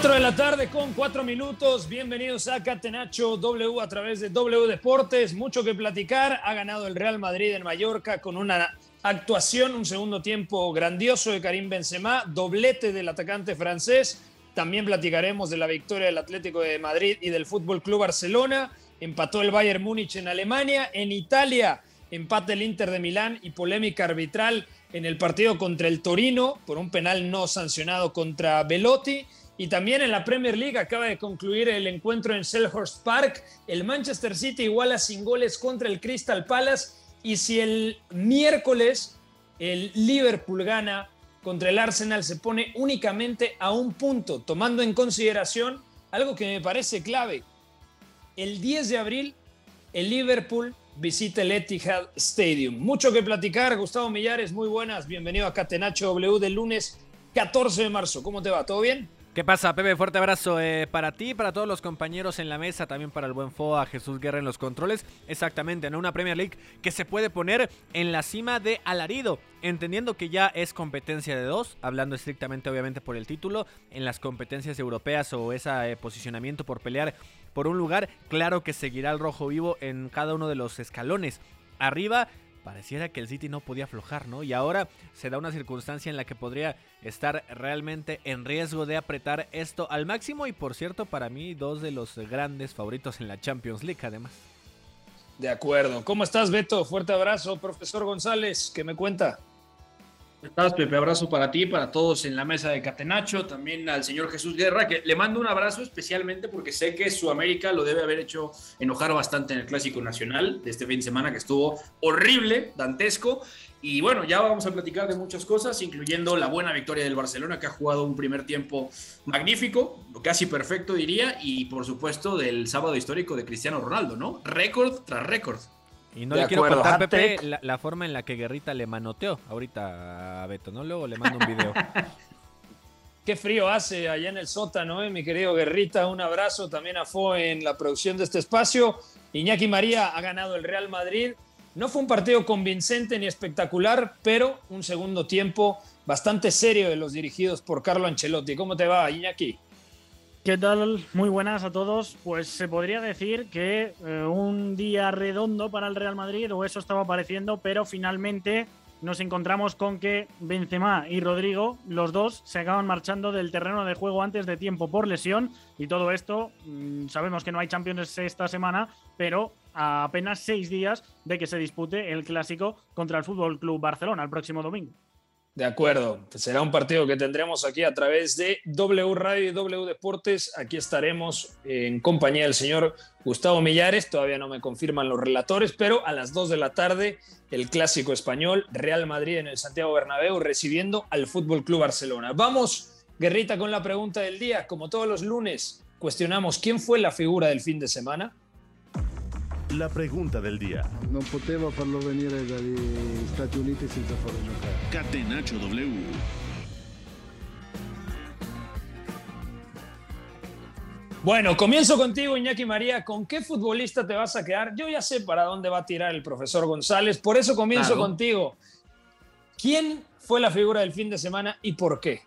Cuatro de la tarde con cuatro minutos. Bienvenidos a Catenacho W a través de W Deportes. Mucho que platicar. Ha ganado el Real Madrid en Mallorca con una actuación, un segundo tiempo grandioso de Karim Benzema, doblete del atacante francés. También platicaremos de la victoria del Atlético de Madrid y del Fútbol Club Barcelona. Empató el Bayern Múnich en Alemania. En Italia, empate el Inter de Milán y polémica arbitral en el partido contra el Torino por un penal no sancionado contra Velotti. Y también en la Premier League acaba de concluir el encuentro en Selhurst Park. El Manchester City iguala sin goles contra el Crystal Palace. Y si el miércoles el Liverpool gana contra el Arsenal, se pone únicamente a un punto, tomando en consideración algo que me parece clave. El 10 de abril, el Liverpool visita el Etihad Stadium. Mucho que platicar. Gustavo Millares, muy buenas. Bienvenido a Catenacho W del lunes 14 de marzo. ¿Cómo te va? ¿Todo bien? ¿Qué pasa, Pepe? Fuerte abrazo eh, para ti, para todos los compañeros en la mesa, también para el buen FOA, Jesús Guerra en los controles. Exactamente, en una Premier League que se puede poner en la cima de alarido, entendiendo que ya es competencia de dos, hablando estrictamente obviamente por el título, en las competencias europeas o ese eh, posicionamiento por pelear por un lugar, claro que seguirá el rojo vivo en cada uno de los escalones. Arriba pareciera que el City no podía aflojar, ¿no? Y ahora se da una circunstancia en la que podría estar realmente en riesgo de apretar esto al máximo y por cierto, para mí dos de los grandes favoritos en la Champions League además. De acuerdo. ¿Cómo estás, Beto? Fuerte abrazo, profesor González. ¿Qué me cuenta? ¿Cómo estás, Pepe? Abrazo para ti, para todos en la mesa de Catenacho, también al señor Jesús Guerra, que le mando un abrazo especialmente porque sé que su América lo debe haber hecho enojar bastante en el Clásico Nacional de este fin de semana, que estuvo horrible, dantesco. Y bueno, ya vamos a platicar de muchas cosas, incluyendo la buena victoria del Barcelona, que ha jugado un primer tiempo magnífico, casi perfecto diría, y por supuesto del sábado histórico de Cristiano Ronaldo, ¿no? Récord tras récord. Y no De le quiero acuerdo, contar. Pepe, la, la forma en la que Guerrita le manoteó ahorita a Beto, ¿no? Luego le mando un video. Qué frío hace allá en el sótano, ¿eh? mi querido Guerrita. Un abrazo también a Fo en la producción de este espacio. Iñaki María ha ganado el Real Madrid. No fue un partido convincente ni espectacular, pero un segundo tiempo bastante serio de los dirigidos por Carlo Ancelotti. ¿Cómo te va, Iñaki? ¿Qué tal? Muy buenas a todos. Pues se podría decir que eh, un día redondo para el Real Madrid, o eso estaba pareciendo, pero finalmente nos encontramos con que Benzema y Rodrigo, los dos, se acaban marchando del terreno de juego antes de tiempo por lesión. Y todo esto, mm, sabemos que no hay Champions esta semana, pero a apenas seis días de que se dispute el clásico contra el Fútbol Club Barcelona el próximo domingo. De acuerdo, será un partido que tendremos aquí a través de W Radio y W Deportes. Aquí estaremos en compañía del señor Gustavo Millares. Todavía no me confirman los relatores, pero a las 2 de la tarde el clásico español Real Madrid en el Santiago Bernabéu recibiendo al Fútbol Club Barcelona. Vamos, Guerrita, con la pregunta del día. Como todos los lunes, cuestionamos quién fue la figura del fin de semana. La pregunta del día. Non potevo farlo venire dagli Stati Uniti senza farlo giocare. Catenacho W. Bueno, comienzo contigo, Iñaki María. ¿Con qué futbolista te vas a quedar? Yo ya sé para dónde va a tirar el profesor González, por eso comienzo Claro. contigo. ¿Quién fue la figura del fin de semana y por qué?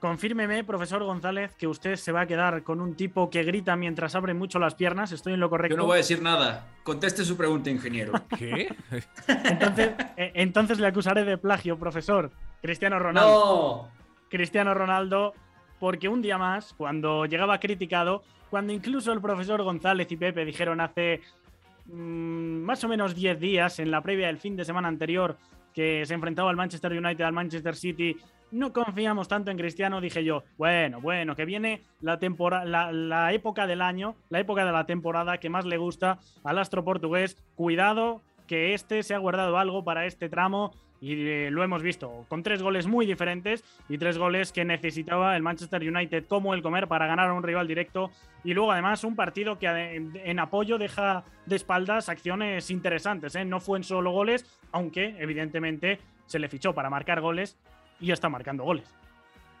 Confírmeme, profesor González, que usted se va a quedar con un tipo que grita mientras abre mucho las piernas. Estoy en lo correcto. Yo no voy a decir nada. Conteste su pregunta, ingeniero. ¿Qué? Entonces, eh, entonces le acusaré de plagio, profesor. Cristiano Ronaldo. no. Cristiano Ronaldo, porque un día más, cuando llegaba criticado, cuando incluso el profesor González y Pepe dijeron hace mm, más o menos 10 días, en la previa del fin de semana anterior, que se enfrentaba al Manchester United, al Manchester City, no confiamos tanto en Cristiano, dije yo, bueno, bueno, que viene la, la, época del año, la época de la temporada que más le gusta al astro portugués, cuidado que este se ha guardado algo para este tramo y eh, lo hemos visto con tres goles muy diferentes y tres goles que necesitaba el Manchester United como el comer para ganar a un rival directo y luego además un partido que en apoyo deja de espaldas acciones interesantes, ¿eh? no fue en solo goles, aunque evidentemente se le fichó para marcar goles y está marcando goles.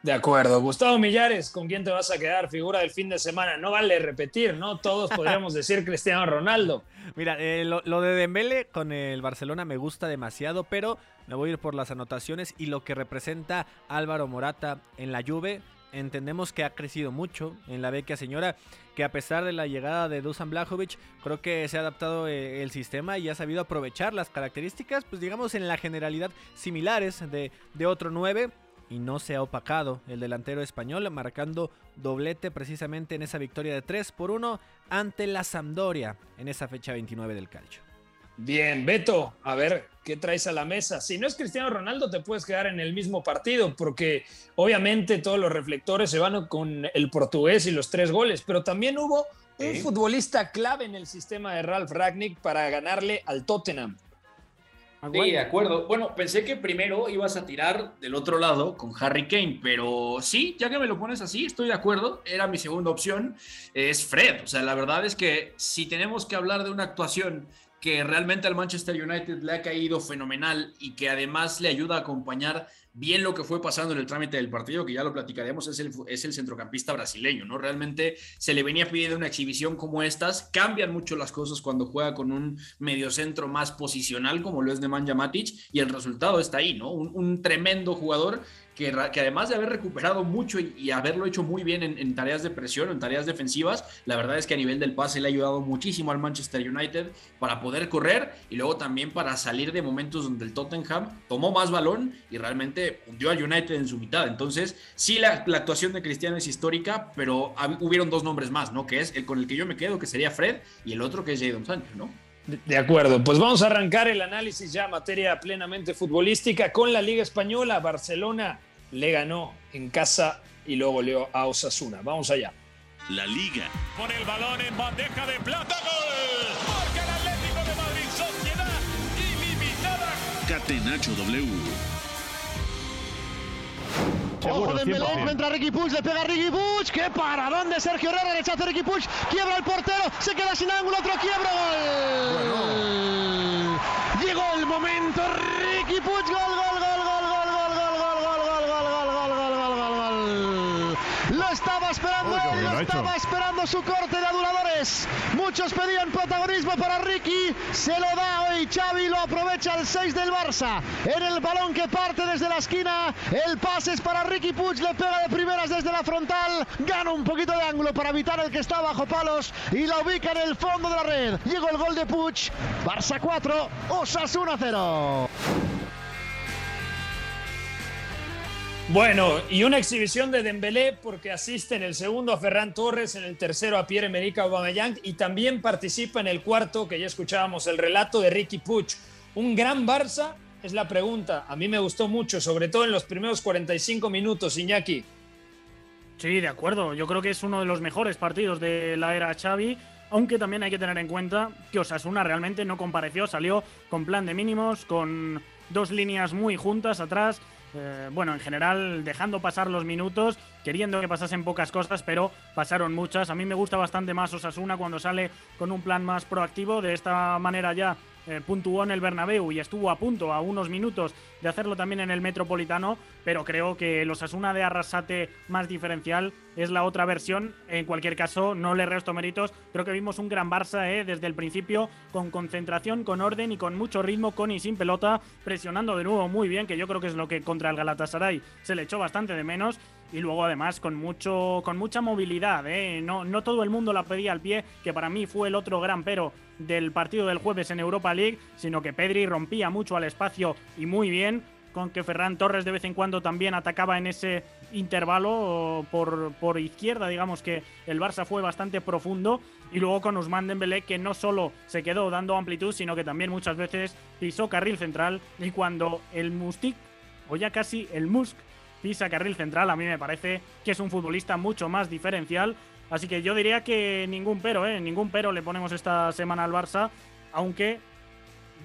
De acuerdo. Gustavo Millares, ¿con quién te vas a quedar? Figura del fin de semana. No vale repetir, ¿no? Todos podríamos decir Cristiano Ronaldo. Mira, eh, lo, lo de Dembele con el Barcelona me gusta demasiado, pero me voy a ir por las anotaciones y lo que representa Álvaro Morata en la Juve. Entendemos que ha crecido mucho en la vecchia señora, que a pesar de la llegada de Dusan Blajovic, creo que se ha adaptado eh, el sistema y ha sabido aprovechar las características, pues digamos en la generalidad similares de, de otro 9 y no se ha opacado el delantero español, marcando doblete precisamente en esa victoria de 3 por 1 ante la Sampdoria en esa fecha 29 del calcio. Bien, Beto, a ver, ¿qué traes a la mesa? Si no es Cristiano Ronaldo, te puedes quedar en el mismo partido, porque obviamente todos los reflectores se van con el portugués y los tres goles, pero también hubo un futbolista clave en el sistema de Ralf Ragnick para ganarle al Tottenham. Sí, de acuerdo. Bueno, pensé que primero ibas a tirar del otro lado con Harry Kane, pero sí, ya que me lo pones así, estoy de acuerdo. Era mi segunda opción. Es Fred. O sea, la verdad es que si tenemos que hablar de una actuación que realmente al Manchester United le ha caído fenomenal y que además le ayuda a acompañar bien lo que fue pasando en el trámite del partido, que ya lo platicaremos, es el, es el centrocampista brasileño, ¿no? Realmente se le venía pidiendo una exhibición como estas, cambian mucho las cosas cuando juega con un mediocentro más posicional como lo es Nemanja Matic y el resultado está ahí, ¿no? Un, un tremendo jugador que, además de haber recuperado mucho y, haberlo hecho muy bien en, tareas de presión en tareas defensivas, la verdad es que a nivel del pase le ha ayudado muchísimo al Manchester United para poder correr y luego también para salir de momentos donde el Tottenham tomó más balón y realmente hundió al United en su mitad. Entonces, sí, la, actuación de Cristiano es histórica, pero hab- hubieron dos nombres más, ¿no? Que es el con el que yo me quedo, que sería Fred, y el otro que es Jadon Sancho, ¿no? De acuerdo, pues vamos a arrancar el análisis ya materia plenamente futbolística con la Liga Española. Barcelona le ganó en casa y luego goleó a Osasuna. Vamos allá. La Liga. Con el balón en bandeja de plata. ¡Gol! Marca el Atlético de Madrid. Sociedad ilimitada. Catenacho W. Ojo Dembélé, encuentra a Ricky Puig, le pega a Ricky Puig, qué paradón de Sergio Herrera, rechaza a Ricky Puig, quiebra el portero, se queda sin ángulo, otro quiebra, gol. Llegó el momento, Ricky Puig, estaba esperando, él, lo estaba esperando su corte de aduladores. Muchos pedían protagonismo para Ricky, se lo da hoy Xavi, lo aprovecha el 6 del Barça. En el balón que parte desde la esquina, el pase es para Ricky Puig, le pega de primeras desde la frontal, gana un poquito de ángulo para evitar el que está bajo palos y la ubica en el fondo de la red. Llegó el gol de Puig, Barça 4, Osasuna 0. Bueno, y una exhibición de Dembélé porque asiste en el segundo a Ferran Torres, en el tercero a Pierre-Emerick Aubameyang y también participa en el cuarto, que ya escuchábamos, el relato de Ricky Puig. Un gran Barça es la pregunta. A mí me gustó mucho, sobre todo en los primeros 45 minutos, Iñaki. Sí, de acuerdo. Yo creo que es uno de los mejores partidos de la era Xavi, aunque también hay que tener en cuenta que Osasuna realmente no compareció, salió con plan de mínimos, con dos líneas muy juntas atrás. Eh, bueno, en general dejando pasar los minutos, queriendo que pasasen pocas cosas, pero pasaron muchas. A mí me gusta bastante más Osasuna cuando sale con un plan más proactivo. De esta manera ya eh, puntuó en el Bernabéu y estuvo a punto, a unos minutos, de hacerlo también en el Metropolitano, pero creo que los Asuna de Arrasate más diferencial es la otra versión. En cualquier caso, no le resto méritos. Creo que vimos un gran Barça eh, desde el principio, con concentración, con orden y con mucho ritmo, con y sin pelota, presionando de nuevo muy bien, que yo creo que es lo que contra el Galatasaray se le echó bastante de menos y luego además con mucho con mucha movilidad ¿eh? no, no todo el mundo la pedía al pie que para mí fue el otro gran pero del partido del jueves en Europa League sino que Pedri rompía mucho al espacio y muy bien con que Ferran Torres de vez en cuando también atacaba en ese intervalo por, por izquierda digamos que el Barça fue bastante profundo y luego con Usman Dembélé que no solo se quedó dando amplitud sino que también muchas veces pisó carril central y cuando el Mustik o ya casi el Musk pisa carril central, a mí me parece que es un futbolista mucho más diferencial. Así que yo diría que ningún pero, ¿eh? Ningún pero le ponemos esta semana al Barça, aunque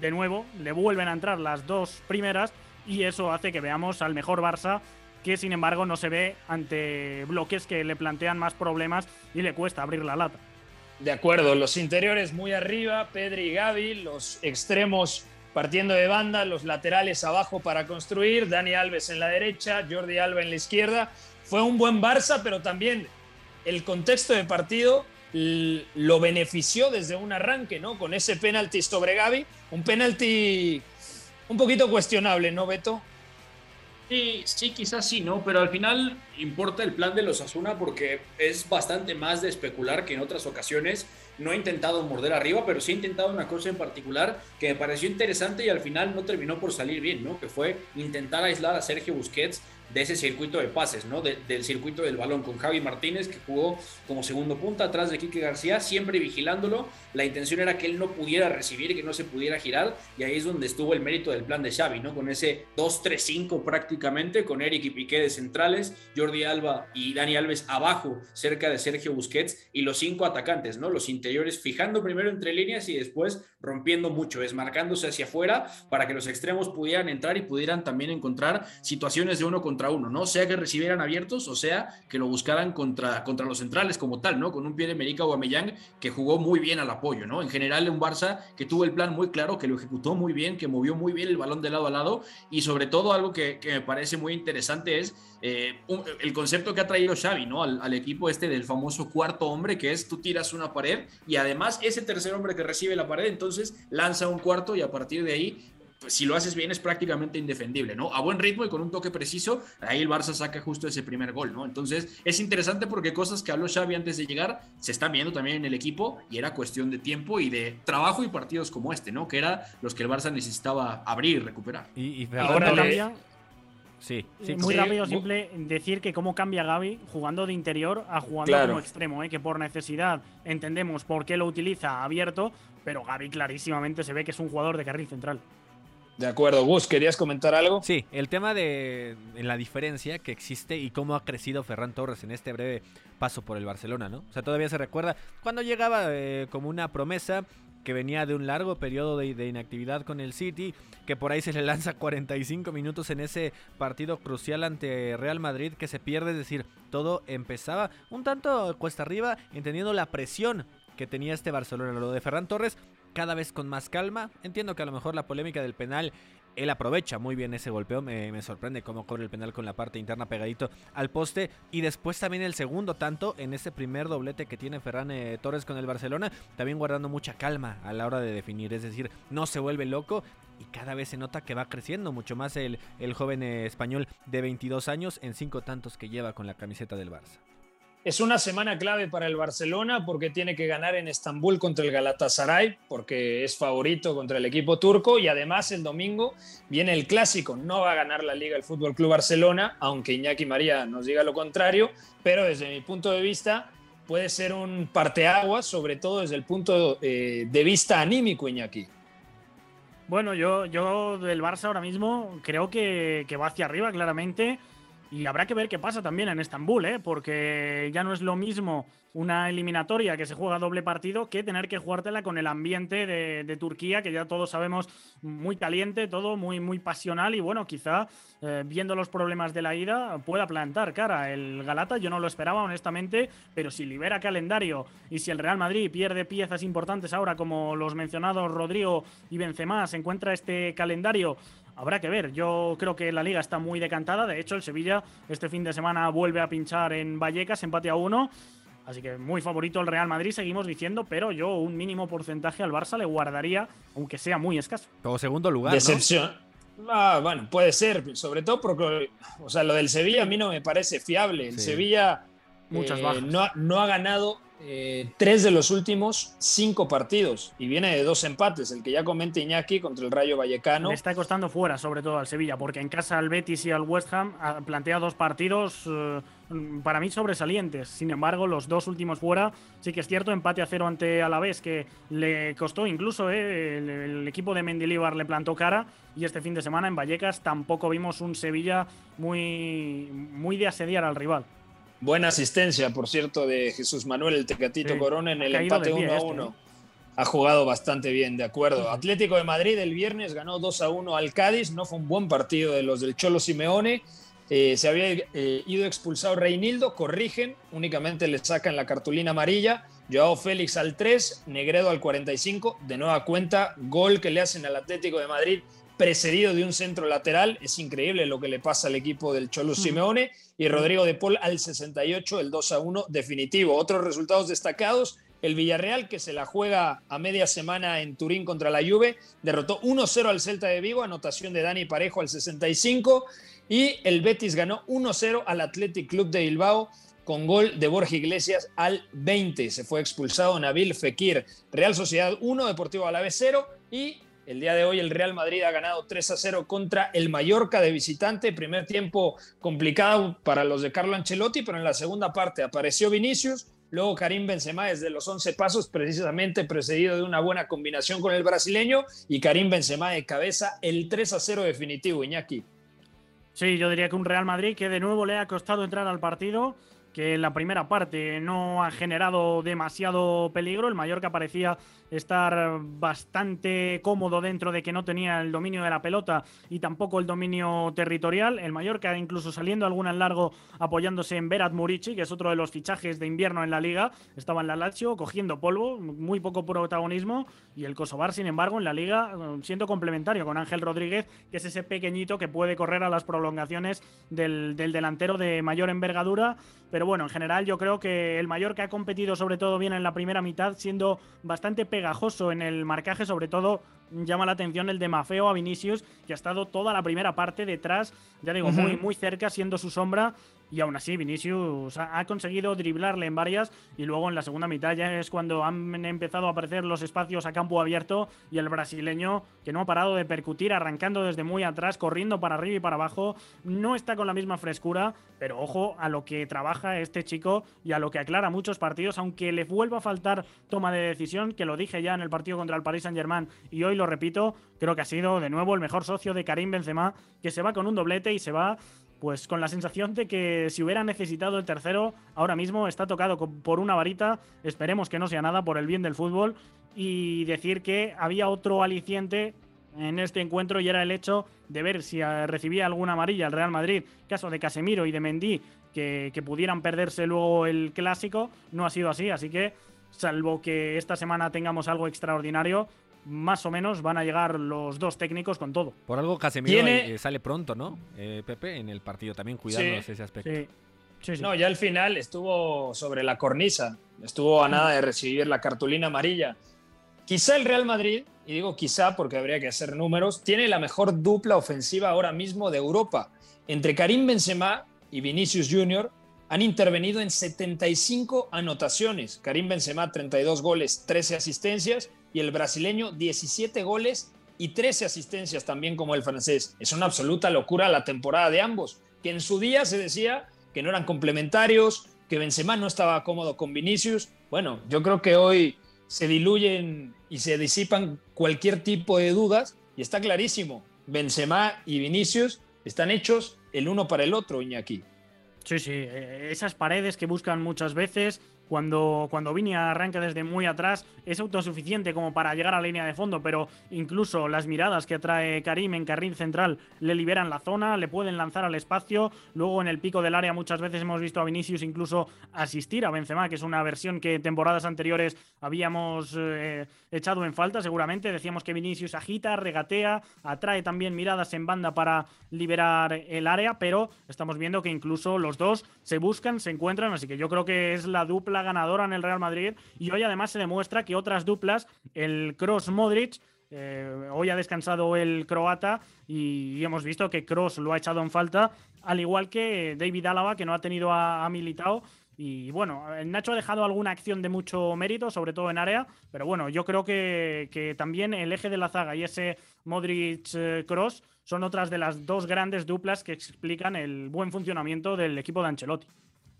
de nuevo le vuelven a entrar las dos primeras y eso hace que veamos al mejor Barça que sin embargo no se ve ante bloques que le plantean más problemas y le cuesta abrir la lata. De acuerdo, los interiores muy arriba, Pedri y Gaby, los extremos partiendo de banda, los laterales abajo para construir, Dani Alves en la derecha, Jordi Alba en la izquierda. Fue un buen Barça, pero también el contexto de partido lo benefició desde un arranque, ¿no? Con ese penalti sobre Gaby, un penalti un poquito cuestionable, ¿no, Beto? Sí, sí, quizás sí, ¿no? Pero al final importa el plan de los Asuna porque es bastante más de especular que en otras ocasiones no ha intentado morder arriba, pero sí ha intentado una cosa en particular que me pareció interesante y al final no terminó por salir bien, ¿no? Que fue intentar aislar a Sergio Busquets de ese circuito de pases, ¿no? del circuito del balón con Javi Martínez, que jugó como segundo punta atrás de Quique García, siempre vigilándolo. La intención era que él no pudiera recibir, que no se pudiera girar, y ahí es donde estuvo el mérito del plan de Xavi, ¿no? Con ese 2-3-5 prácticamente, con Eric y Piqué de centrales, Jordi Alba y Dani Alves abajo, cerca de Sergio Busquets, y los cinco atacantes, ¿no? Los interiores fijando primero entre líneas y después rompiendo mucho, desmarcándose hacia afuera para que los extremos pudieran entrar y pudieran también encontrar situaciones de uno contra uno, ¿no? Sea que recibieran abiertos o sea que lo buscaran contra, contra los centrales como tal, ¿no? Con un pie de Merica o Amellán que jugó muy bien al apoyo, ¿no? En general, un Barça que tuvo el plan muy claro, que lo ejecutó muy bien, que movió muy bien el balón de lado a lado y sobre todo algo que, me parece muy interesante es eh, el concepto que ha traído Xavi, ¿no? Al, al, equipo este del famoso cuarto hombre, que es tú tiras una pared y además ese tercer hombre que recibe la pared, entonces lanza un cuarto y a partir de ahí pues, si lo haces bien es prácticamente indefendible, ¿no? A buen ritmo y con un toque preciso, ahí el Barça saca justo ese primer gol, ¿no? Entonces es interesante porque cosas que habló Xavi antes de llegar se están viendo también en el equipo y era cuestión de tiempo y de trabajo y partidos como este, ¿no? Que era los que el Barça necesitaba abrir y recuperar. Y, ahora cambia. Sí, sí, muy rápido, simple decir que cómo cambia Gaby jugando de interior a jugando como extremo, ¿eh? que por necesidad entendemos por qué lo utiliza abierto, pero Gaby clarísimamente se ve que es un jugador de carril central. De acuerdo, Gus, ¿querías comentar algo? Sí, el tema de la diferencia que existe y cómo ha crecido Ferran Torres en este breve paso por el Barcelona, ¿no? O sea, todavía se recuerda cuando llegaba eh, como una promesa que venía de un largo periodo de, de, inactividad con el City, que por ahí se le lanza 45 minutos en ese partido crucial ante Real Madrid que se pierde, es decir, todo empezaba un tanto cuesta arriba, entendiendo la presión que tenía este Barcelona. Lo de Ferran Torres cada vez con más calma. Entiendo que a lo mejor la polémica del penal, él aprovecha muy bien ese golpeo. Me, sorprende cómo corre el penal con la parte interna pegadito al poste. Y después también el segundo tanto en ese primer doblete que tiene Ferran eh, Torres con el Barcelona. También guardando mucha calma a la hora de definir. Es decir, no se vuelve loco. Y cada vez se nota que va creciendo mucho más el, el joven eh, español de 22 años en cinco tantos que lleva con la camiseta del Barça. Es una semana clave para el Barcelona porque tiene que ganar en Estambul contra el Galatasaray, porque es favorito contra el equipo turco y además el domingo viene el clásico. No va a ganar la liga el Fútbol Club Barcelona, aunque Iñaki María nos diga lo contrario, pero desde mi punto de vista puede ser un parteaguas, sobre todo desde el punto eh, de vista anímico, Iñaki. Bueno, yo, yo del Barça ahora mismo creo que, que va hacia arriba claramente. Y habrá que ver qué pasa también en Estambul, ¿eh? porque ya no es lo mismo una eliminatoria que se juega doble partido que tener que jugártela con el ambiente de, Turquía, que ya todos sabemos muy caliente, todo muy, muy pasional y bueno, quizá eh, viendo los problemas de la ida pueda plantar cara. El Galata yo no lo esperaba honestamente, pero si libera calendario y si el Real Madrid pierde piezas importantes ahora como los mencionados Rodrigo y Benzema, se encuentra este calendario Habrá que ver, yo creo que la liga está muy decantada, de hecho el Sevilla este fin de semana vuelve a pinchar en Vallecas, empate a uno, Así que muy favorito el Real Madrid, seguimos diciendo, pero yo un mínimo porcentaje al Barça le guardaría, aunque sea muy escaso. Como segundo lugar. Decepción. Ah, bueno, puede ser, sobre todo porque, o sea, lo del Sevilla a mí no me parece fiable. El Sevilla Muchas eh, no, no, ha ganado eh, tres de los últimos cinco partidos y viene de dos empates, el que ya comenta Iñaki contra el Rayo Vallecano. Le está costando fuera, sobre todo al Sevilla, porque en casa al Betis y al West Ham plantea dos partidos eh, para mí sobresalientes. Sin embargo, los dos últimos fuera, sí que es cierto, empate a cero ante Alavés, que le costó incluso, eh, el, equipo de Mendilibar le plantó cara y este fin de semana en Vallecas tampoco vimos un Sevilla muy, muy de asediar al rival. Buena asistencia, por cierto, de Jesús Manuel el Tecatito Corona en el empate 1 a 1. Este, ha jugado bastante bien, de acuerdo. Atlético de Madrid el viernes ganó 2 a 1 al Cádiz. No fue un buen partido de los del Cholo Simeone. Eh, se había eh, ido expulsado Reinildo, corrigen, únicamente le sacan la cartulina amarilla. Joao Félix al 3, Negredo al 45. De nueva cuenta, gol que le hacen al Atlético de Madrid precedido de un centro lateral. Es increíble lo que le pasa al equipo del Cholo Simeone. Y Rodrigo de Paul al 68, el 2 a 1 definitivo. Otros resultados destacados. El Villarreal, que se la juega a media semana en Turín contra la Juve, derrotó 1-0 al Celta de Vigo, anotación de Dani Parejo al 65. Y el Betis ganó 1-0 al Athletic Club de Bilbao con gol de Borja Iglesias al 20. Se fue expulsado Nabil Fekir. Real Sociedad 1, Deportivo Alavés 0 y el día de hoy el Real Madrid ha ganado 3 a 0 contra el Mallorca de visitante. Primer tiempo complicado para los de Carlo Ancelotti, pero en la segunda parte apareció Vinicius. Luego Karim Benzema desde los 11 pasos, precisamente precedido de una buena combinación con el brasileño. Y Karim Benzema de cabeza, el 3 a 0 definitivo, Iñaki. Sí, yo diría que un Real Madrid que de nuevo le ha costado entrar al partido que en la primera parte no ha generado demasiado peligro. El Mallorca parecía estar bastante cómodo dentro de que no tenía el dominio de la pelota y tampoco el dominio territorial. El Mallorca incluso saliendo alguna en largo apoyándose en Berat Murici, que es otro de los fichajes de invierno en la liga. Estaba en la Lazio cogiendo polvo, muy poco protagonismo y el Kosovar, sin embargo, en la liga siendo complementario con Ángel Rodríguez, que es ese pequeñito que puede correr a las prolongaciones del, del delantero de mayor envergadura. Pero bueno, en general yo creo que el Mallorca ha competido sobre todo bien en la primera mitad, siendo bastante pegajoso en el marcaje, sobre todo llama la atención el de Mafeo a Vinicius, que ha estado toda la primera parte detrás, ya digo, muy, muy cerca, siendo su sombra y aún así Vinicius ha, conseguido driblarle en varias y luego en la segunda mitad ya es cuando han empezado a aparecer los espacios a campo abierto y el brasileño que no ha parado de percutir arrancando desde muy atrás, corriendo para arriba y para abajo, no está con la misma frescura, pero ojo a lo que trabaja este chico y a lo que aclara muchos partidos, aunque le vuelva a faltar toma de decisión, que lo dije ya en el partido contra el Paris Saint-Germain y hoy lo repito, creo que ha sido de nuevo el mejor socio de Karim Benzema, que se va con un doblete y se va pues con la sensación de que si hubiera necesitado el tercero, ahora mismo está tocado por una varita, esperemos que no sea nada por el bien del fútbol, y decir que había otro aliciente en este encuentro y era el hecho de ver si eh, recibía alguna amarilla el Real Madrid, caso de Casemiro y de Mendy, que, que pudieran perderse luego el clásico, no ha sido así, así que salvo que esta semana tengamos algo extraordinario, más o menos van a llegar los dos técnicos con todo. Por algo Casemiro eh, sale pronto, ¿no? Eh, Pepe, en el partido también cuidando ese aspecto. Sí. no, ya al final estuvo sobre la cornisa, estuvo a nada de recibir la cartulina amarilla. Quizá el Real Madrid, y digo quizá porque habría que hacer números, tiene la mejor dupla ofensiva ahora mismo de Europa. Entre Karim Benzema y Vinicius Jr. han intervenido en 75 anotaciones. Karim Benzema 32 goles, 13 asistencias y el brasileño 17 goles y 13 asistencias también como el francés. Es una absoluta locura la temporada de ambos, que en su día se decía que no eran complementarios, que Benzema no estaba cómodo con Vinicius. Bueno, yo creo que hoy se diluyen y se disipan cualquier tipo de dudas y está clarísimo, Benzema y Vinicius están hechos el uno para el otro, Iñaki. Sí, sí, eh, esas paredes que buscan muchas veces, cuando, cuando Vini arranca desde muy atrás, es autosuficiente como para llegar a la línea de fondo, pero incluso las miradas que atrae Karim en carril central le liberan la zona, le pueden lanzar al espacio. Luego en el pico del área muchas veces hemos visto a Vinicius incluso asistir a Benzema, que es una versión que temporadas anteriores habíamos eh, echado en falta, seguramente. Decíamos que Vinicius agita, regatea, atrae también miradas en banda para liberar el área, pero estamos viendo que incluso los dos se buscan, se encuentran, así que yo creo que es la dupla ganadora en el Real Madrid y hoy además se demuestra que otras duplas, el Cross Modric, eh, hoy ha descansado el croata y hemos visto que Cross lo ha echado en falta, al igual que David Álava, que no ha tenido a, Militao. Y bueno, Nacho ha dejado alguna acción de mucho mérito, sobre todo en área, pero bueno, yo creo que, que también el eje de la zaga y ese Modric-Cross eh, son otras de las dos grandes duplas que explican el buen funcionamiento del equipo de Ancelotti.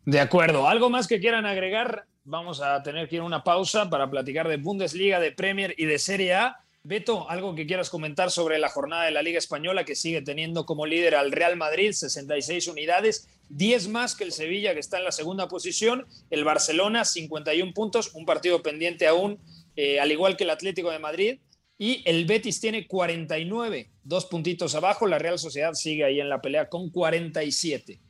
De acuerdo. ¿Algo más que quieran agregar? Vamos a tener que ir a una pausa para platicar de Bundesliga, de Premier y de Serie A. Beto, algo que quieras comentar sobre la jornada de la Liga Española que sigue teniendo como líder al Real Madrid, 66 unidades, 10 más que el Sevilla que está en la segunda posición, el Barcelona 51 puntos, un partido pendiente aún, eh, al igual que el Atlético de Madrid, y el Betis tiene 49, dos puntitos abajo, la Real Sociedad sigue ahí en la pelea con 47.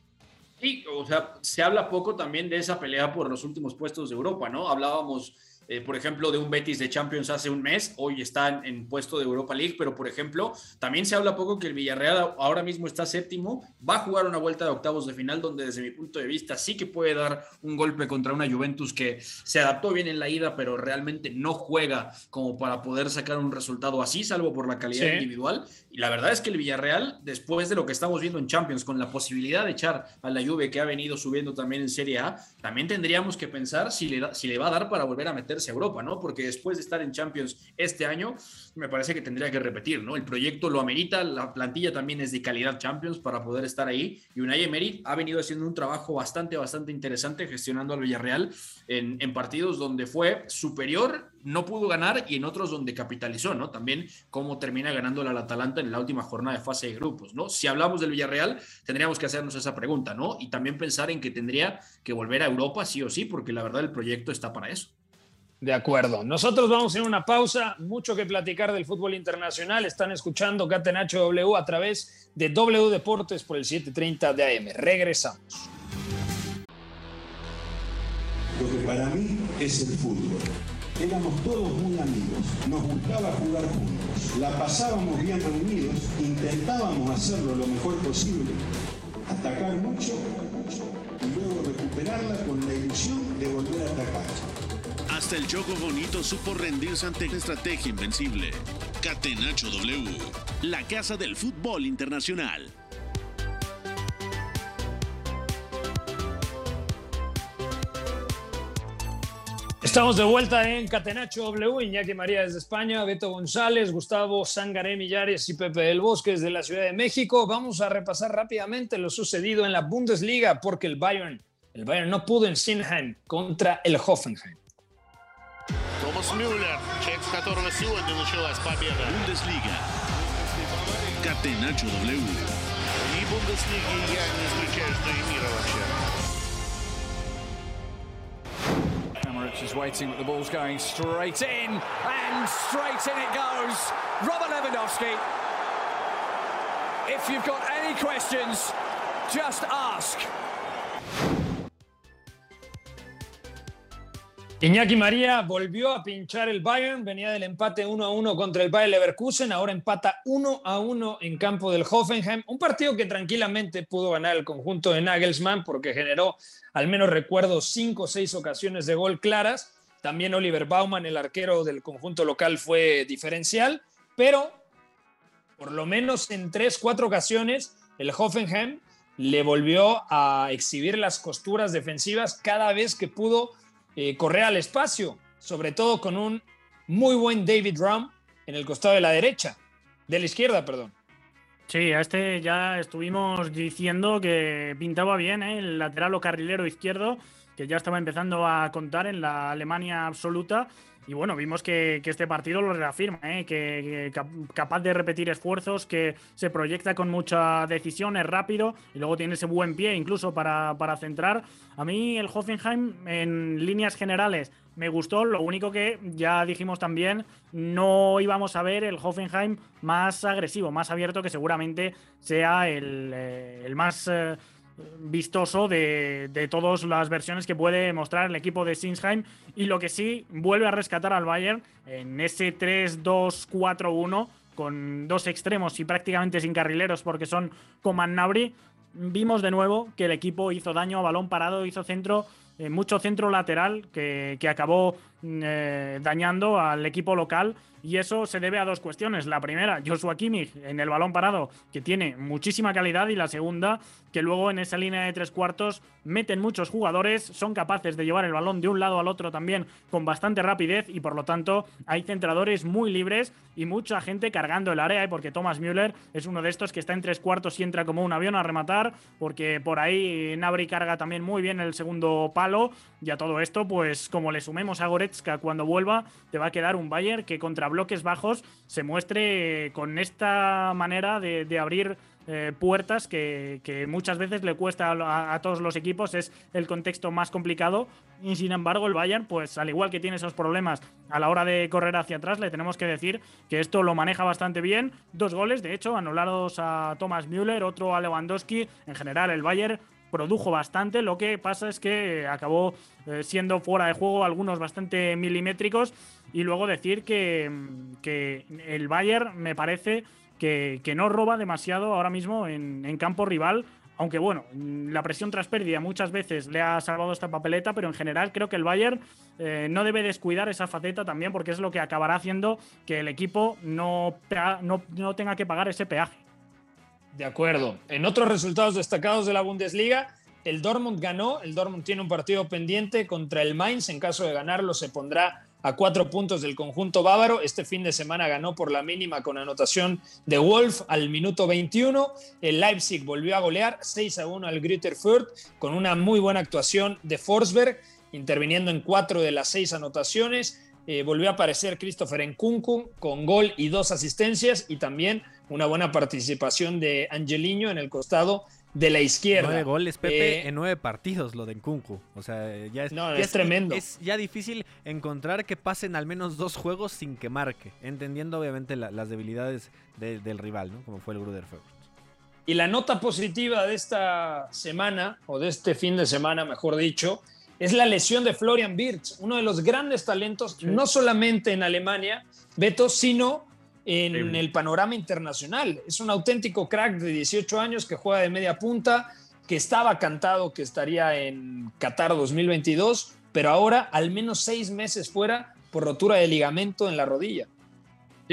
Sí, o sea, se habla poco también de esa pelea por los últimos puestos de Europa, ¿no? Hablábamos eh, por ejemplo, de un Betis de Champions hace un mes, hoy está en, puesto de Europa League, pero por ejemplo, también se habla poco que el Villarreal ahora mismo está séptimo, va a jugar una vuelta de octavos de final donde desde mi punto de vista sí que puede dar un golpe contra una Juventus que se adaptó bien en la ida, pero realmente no juega como para poder sacar un resultado así, salvo por la calidad individual. Y la verdad es que el Villarreal, después de lo que estamos viendo en Champions, con la posibilidad de echar a la Juve que ha venido subiendo también en Serie A, también tendríamos que pensar si le, si le va a dar para volver a meter a Europa, ¿no? Porque después de estar en Champions este año, me parece que tendría que repetir, ¿no? El proyecto lo amerita, la plantilla también es de calidad Champions para poder estar ahí. Y Unai Emery ha venido haciendo un trabajo bastante, bastante interesante gestionando al Villarreal en, en partidos donde fue superior, no pudo ganar y en otros donde capitalizó, ¿no? También cómo termina ganando al Atalanta en la última jornada de fase de grupos, ¿no? Si hablamos del Villarreal, tendríamos que hacernos esa pregunta, ¿no? Y también pensar en que tendría que volver a Europa sí o sí, porque la verdad el proyecto está para eso. De acuerdo. Nosotros vamos a ir a una pausa. Mucho que platicar del fútbol internacional. Están escuchando Catenacho W a través de W Deportes por el 730 de AM. Regresamos. Lo que para mí es el fútbol. Éramos todos muy amigos, nos gustaba jugar juntos, la pasábamos bien reunidos, intentábamos hacerlo lo mejor posible, atacar mucho y luego recuperarla con la ilusión de volver a atacar. Hasta el Choco Bonito supo rendirse ante la estrategia invencible. Catenacho W, la casa del fútbol internacional. Estamos de vuelta en Catenacho W, Iñaki María desde España, Beto González, Gustavo Sangaré Millares y Pepe del Bosque desde la Ciudad de México. Vamos a repasar rápidamente lo sucedido en la Bundesliga porque el Bayern, el Bayern no pudo en Sinheim contra el Hoffenheim. Томас Мюллер, человек, с которого сегодня началась победа. Бундеслига. Catenacho W. И Бундеслиги я не исключаю, что и мира вообще. Emirates is waiting, but the ball's going straight in, and straight in it goes. Robert Lewandowski. If you've got any questions, just ask. Iñaki María volvió a pinchar el Bayern, venía del empate 1 a 1 contra el Bayer Leverkusen, ahora empata 1 a 1 en campo del Hoffenheim, un partido que tranquilamente pudo ganar el conjunto de Nagelsmann porque generó, al menos recuerdo, 5 o 6 ocasiones de gol claras. También Oliver Baumann, el arquero del conjunto local, fue diferencial, pero por lo menos en 3, 4 ocasiones el Hoffenheim le volvió a exhibir las costuras defensivas cada vez que pudo eh, correr al espacio, sobre todo con un muy buen David Rum en el costado de la derecha, de la izquierda, perdón. Sí, a este ya estuvimos diciendo que pintaba bien ¿eh? el lateral o carrilero izquierdo que ya estaba empezando a contar en la Alemania absoluta. Y bueno, vimos que, este partido lo reafirma, ¿eh? que, que cap- capaz de repetir esfuerzos, que se proyecta con mucha decisión, es rápido y luego tiene ese buen pie incluso para, para centrar. A mí el Hoffenheim en líneas generales me gustó, lo único que ya dijimos también, no íbamos a ver el Hoffenheim más agresivo, más abierto, que seguramente sea el, eh, el más... eh, vistoso de, de todas las versiones que puede mostrar el equipo de Sinsheim y lo que sí vuelve a rescatar al Bayern en ese 3-2-4-1 con dos extremos y prácticamente sin carrileros porque son Coman Nabri vimos de nuevo que el equipo hizo daño a balón parado, hizo centro, eh, mucho centro lateral que, que acabó mm, eh, dañando al equipo local. Y eso se debe a dos cuestiones. La primera, Joshua Kimmich en el balón parado, que tiene muchísima calidad. Y la segunda, que luego en esa línea de tres cuartos meten muchos jugadores, son capaces de llevar el balón de un lado al otro también con bastante rapidez. Y por lo tanto, hay centradores muy libres y mucha gente cargando el área. ¿eh? Porque Thomas Müller es uno de estos que está en tres cuartos y entra como un avión a rematar. Porque por ahí Nabri carga también muy bien el segundo palo. Y a todo esto, pues como le sumemos a Goretzka cuando vuelva, te va a quedar un Bayern que contra bloques bajos se muestre con esta manera de, de abrir eh, puertas que, muchas veces le cuesta a, todos los equipos, es el contexto más complicado y sin embargo el Bayern, pues al igual que tiene esos problemas a la hora de correr hacia atrás, le tenemos que decir que esto lo maneja bastante bien. Dos goles, de hecho, anulados a Thomas Müller, otro a Lewandowski. En general, el Bayern produjo bastante. Lo que pasa es que acabó eh, siendo fuera de juego algunos bastante milimétricos. Y luego decir que, que el Bayern me parece que, no roba demasiado ahora mismo en, campo rival. Aunque bueno, la presión tras pérdida muchas veces le ha salvado esta papeleta, pero en general creo que el Bayern eh, no debe descuidar esa faceta también, porque es lo que acabará haciendo que el equipo no, no, no tenga que pagar ese peaje. De acuerdo. En otros resultados destacados de la Bundesliga, el Dortmund ganó. El Dortmund tiene un partido pendiente contra el Mainz. En caso de ganarlo, se pondrá a cuatro puntos del conjunto bávaro. Este fin de semana ganó por la mínima con anotación de Wolf al minuto 21. El Leipzig volvió a golear 6 a 1 al Greuther con una muy buena actuación de Forsberg, interviniendo en cuatro de las seis anotaciones. Eh, volvió a aparecer Christopher Nkunku con gol y dos asistencias y también una buena participación de Angelino en el costado de la izquierda. Nueve goles, Pepe, Eh, en nueve partidos, lo de Nkunku. O sea, ya es, No, ya es tremendo. Es ya difícil encontrar que pasen al menos dos juegos sin que marque, entendiendo obviamente la- las debilidades de- del rival, ¿no? Como fue el Gruder Y la nota positiva de esta semana, o de este fin de semana, mejor dicho, es la lesión de Florian Wirtz, uno de los grandes talentos, no solamente en Alemania, Beto, sino en el panorama internacional. Es un auténtico crack de 18 años que juega de media punta, que estaba cantado que estaría en Qatar 2022, pero ahora al menos seis meses fuera por rotura de ligamento en la rodilla.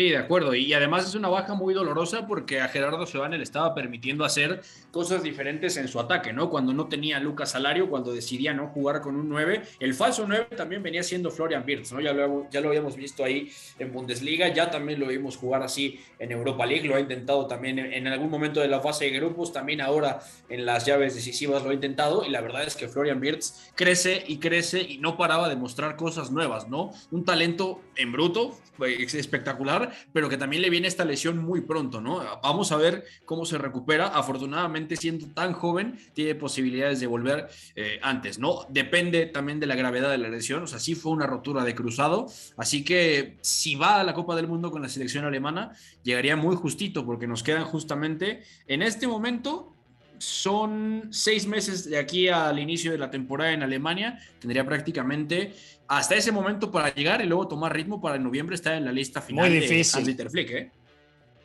Sí, de acuerdo. Y además es una baja muy dolorosa porque a Gerardo Sebane le estaba permitiendo hacer cosas diferentes en su ataque, ¿no? Cuando no tenía Lucas Salario, cuando decidía no jugar con un 9. El falso 9 también venía siendo Florian Wirtz, ¿no? Ya lo, ya lo habíamos visto ahí en Bundesliga, ya también lo vimos jugar así en Europa League, lo ha intentado también en, algún momento de la fase de grupos, también ahora en las llaves decisivas lo ha intentado y la verdad es que Florian Wirtz crece y crece y no paraba de mostrar cosas nuevas, ¿no? Un talento en bruto, pues, pero que también le viene esta lesión muy pronto, ¿no? Vamos a ver cómo se recupera. Afortunadamente, siendo tan joven, tiene posibilidades de volver eh, antes, ¿no? Depende también de la gravedad de la lesión, o sea, sí fue una rotura de cruzado, así que si va a la Copa del Mundo con la selección alemana, llegaría muy justito, porque nos quedan justamente en este momento son seis meses de aquí al inicio de la temporada en Alemania. Tendría prácticamente hasta ese momento para llegar y luego tomar ritmo para en noviembre estar en la lista final Muy de difícil. Flick, ¿eh?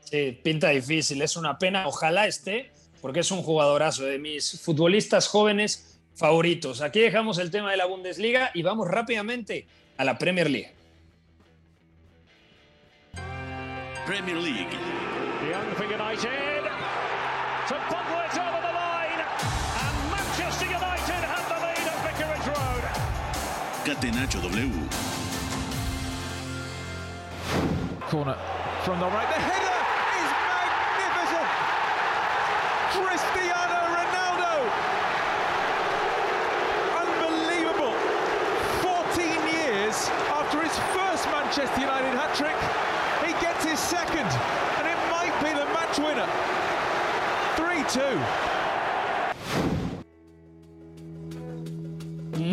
Sí, pinta difícil, es una pena. Ojalá esté, porque es un jugadorazo de mis futbolistas jóvenes favoritos. Aquí dejamos el tema de la Bundesliga y vamos rápidamente a la Premier League. Premier League. Young for United. de Nacho W. Corner from the right. The header is magnificent. Cristiano Ronaldo. Unbelievable. 14 years after his first Manchester United hat trick, he gets his second, and it might be the match winner. 3 2.